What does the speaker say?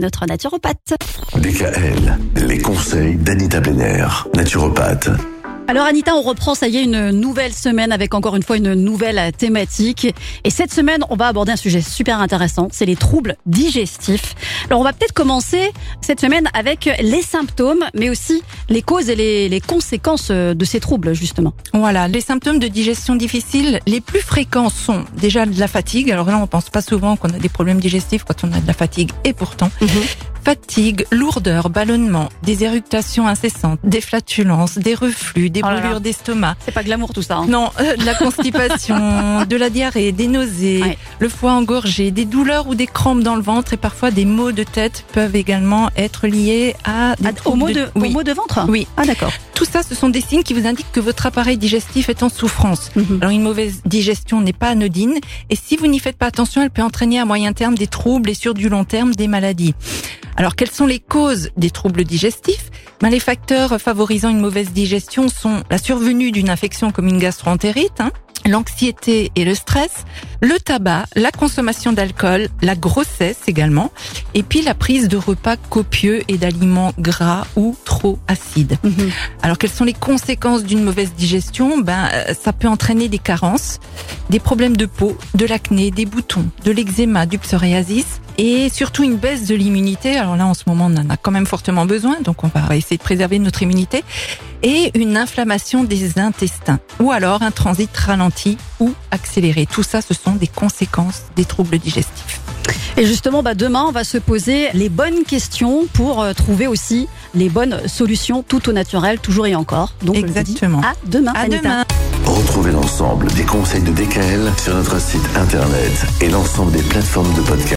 notre naturopathe. DKL, les conseils d'Anita Benner, naturopathe. Alors Anita, on reprend, ça y est, une nouvelle semaine avec encore une fois une nouvelle thématique. Et cette semaine, on va aborder un sujet super intéressant, c'est les troubles digestifs. Alors on va peut-être commencer cette semaine avec les symptômes, mais aussi les causes et les, les conséquences de ces troubles, justement. Voilà, les symptômes de digestion difficile, les plus fréquents sont déjà de la fatigue. Alors là, on pense pas souvent qu'on a des problèmes digestifs quand on a de la fatigue, et pourtant. Fatigue, lourdeur, ballonnement, des éructations incessantes, des flatulences, des reflux, des Oh là brûlures d'estomac. C'est pas glamour tout ça. hein. Non, euh, de la constipation, de la diarrhée, des nausées, Ouais. le foie engorgé, des douleurs ou des crampes dans le ventre et parfois des maux de tête peuvent également être liés à des Ah, mot de, oui. mot de ventre? Oui. Ah d'accord. Tout ça, ce sont des signes qui vous indiquent que votre appareil digestif est en souffrance. Mhm. Alors une mauvaise digestion n'est pas anodine et si vous n'y faites pas attention, elle peut entraîner à moyen terme des troubles et sur du long terme des maladies. Alors quelles sont les causes des troubles digestifs? Ben, Les facteurs favorisant une mauvaise digestion sont la survenue d'une infection comme une gastroentérite, hein, l'anxiété et le stress, le tabac, la consommation d'alcool, la grossesse également, et puis la prise de repas copieux et d'aliments gras ou trop acides. Mhm. Alors quelles sont les conséquences d'une mauvaise digestion? Ben euh, ça peut entraîner des carences, des problèmes de peau, de l'acné, des boutons, de l'eczéma, du psoriasis et surtout une baisse de l'immunité. Alors là en ce moment on en a quand même fortement besoin, donc on va essayer de préserver notre immunité et une inflammation des intestins ou alors un transit ralenti ou accéléré. Tout ça ce sont des conséquences des troubles digestifs. Et justement, bah, demain, on va se poser les bonnes questions pour euh, trouver aussi les bonnes solutions tout au naturel, toujours et encore. Donc, je vous dis Exactement. à demain. À Anita. demain. Retrouvez l'ensemble des conseils de DKL sur notre site internet et l'ensemble des plateformes de podcast.